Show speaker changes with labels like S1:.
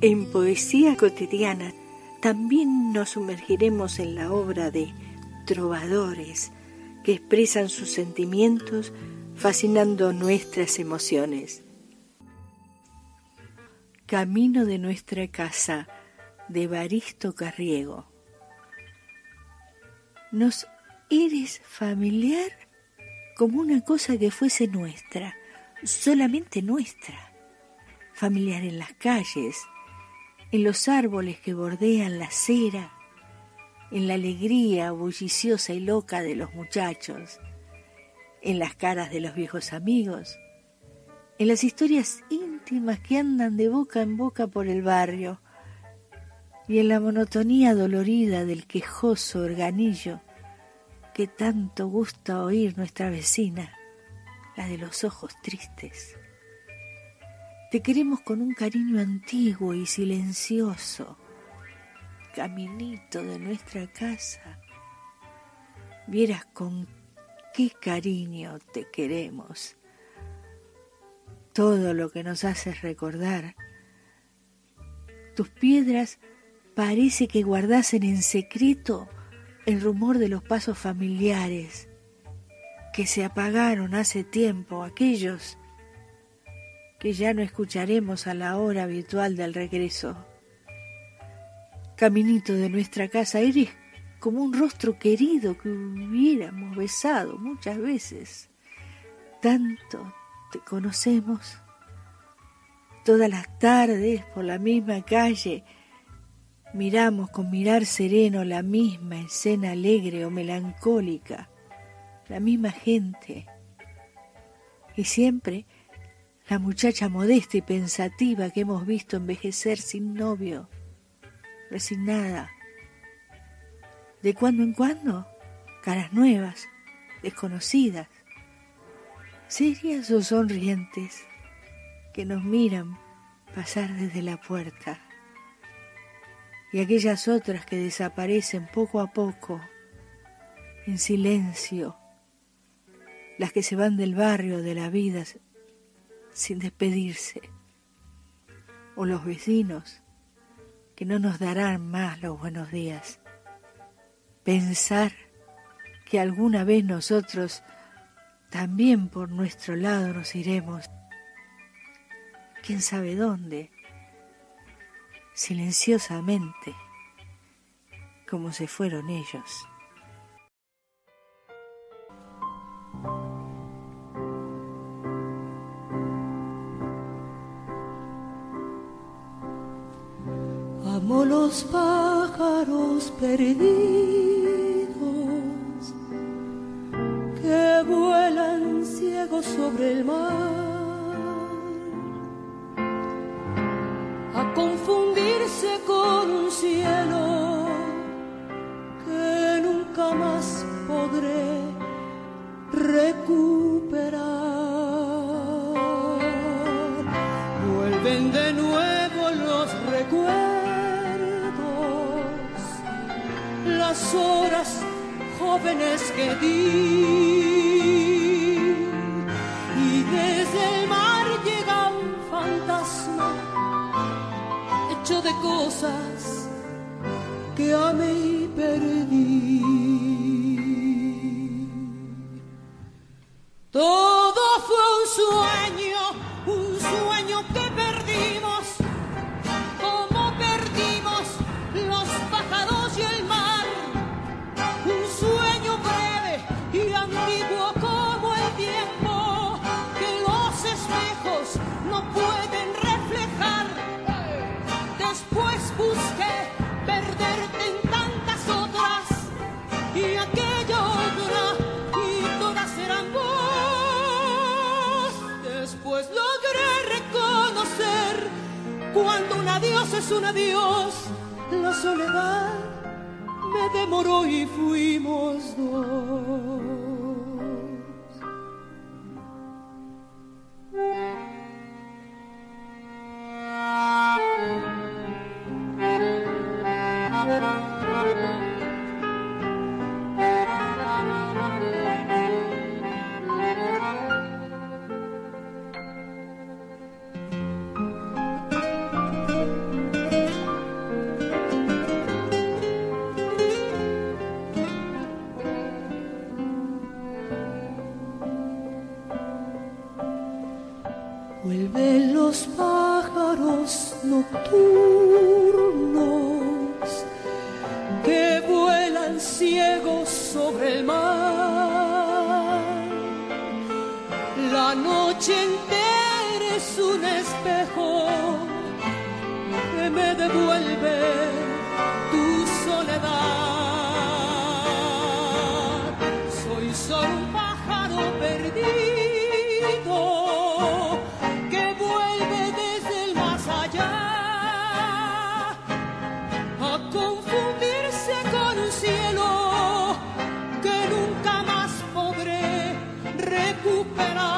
S1: En Poesía Cotidiana también nos sumergiremos en la obra de trovadores que expresan sus sentimientos fascinando nuestras emociones. Camino de nuestra casa de Baristo Carriego. Nos eres familiar como una cosa que fuese nuestra, solamente nuestra, familiar en las calles, en los árboles que bordean la acera, en la alegría bulliciosa y loca de los muchachos, en las caras de los viejos amigos, en las historias íntimas que andan de boca en boca por el barrio, y en la monotonía dolorida del quejoso organillo que tanto gusta oír nuestra vecina, la de los ojos tristes. Te queremos con un cariño antiguo y silencioso, caminito de nuestra casa. Vieras con qué cariño te queremos. Todo lo que nos haces recordar. Tus piedras parece que guardasen en secreto el rumor de los pasos familiares que se apagaron hace tiempo, aquellos que ya no escucharemos a la hora habitual del regreso. Caminito de nuestra casa, eres como un rostro querido que hubiéramos besado muchas veces. Tanto te conocemos. Todas las tardes por la misma calle miramos con mirar sereno la misma escena alegre o melancólica, la misma gente. Y siempre la muchacha modesta y pensativa que hemos visto envejecer sin novio, resignada. De cuando en cuando, caras nuevas, desconocidas, serias o sonrientes, que nos miran pasar desde la puerta. Y aquellas otras que desaparecen poco a poco, en silencio, las que se van del barrio, de la vida, sin despedirse, o los vecinos que no nos darán más los buenos días. Pensar que alguna vez nosotros también por nuestro lado nos iremos, quién sabe dónde, silenciosamente, como se fueron ellos.
S2: Los pájaros perdidos que vuelan ciegos sobre el mar a confundirse con un cielo que nunca más podré recuperar. Vuelven de nuevo los recuerdos las horas jóvenes que di. Y desde el mar llega un fantasma hecho de cosas que amé y perdí. Todo fue un sueño, es un adiós, la soledad me demoró y fuimos dos. Pájaros nocturnos que vuelan ciegos sobre el mar. La noche entera es un espejo que me devuelve tu soledad. recuperar.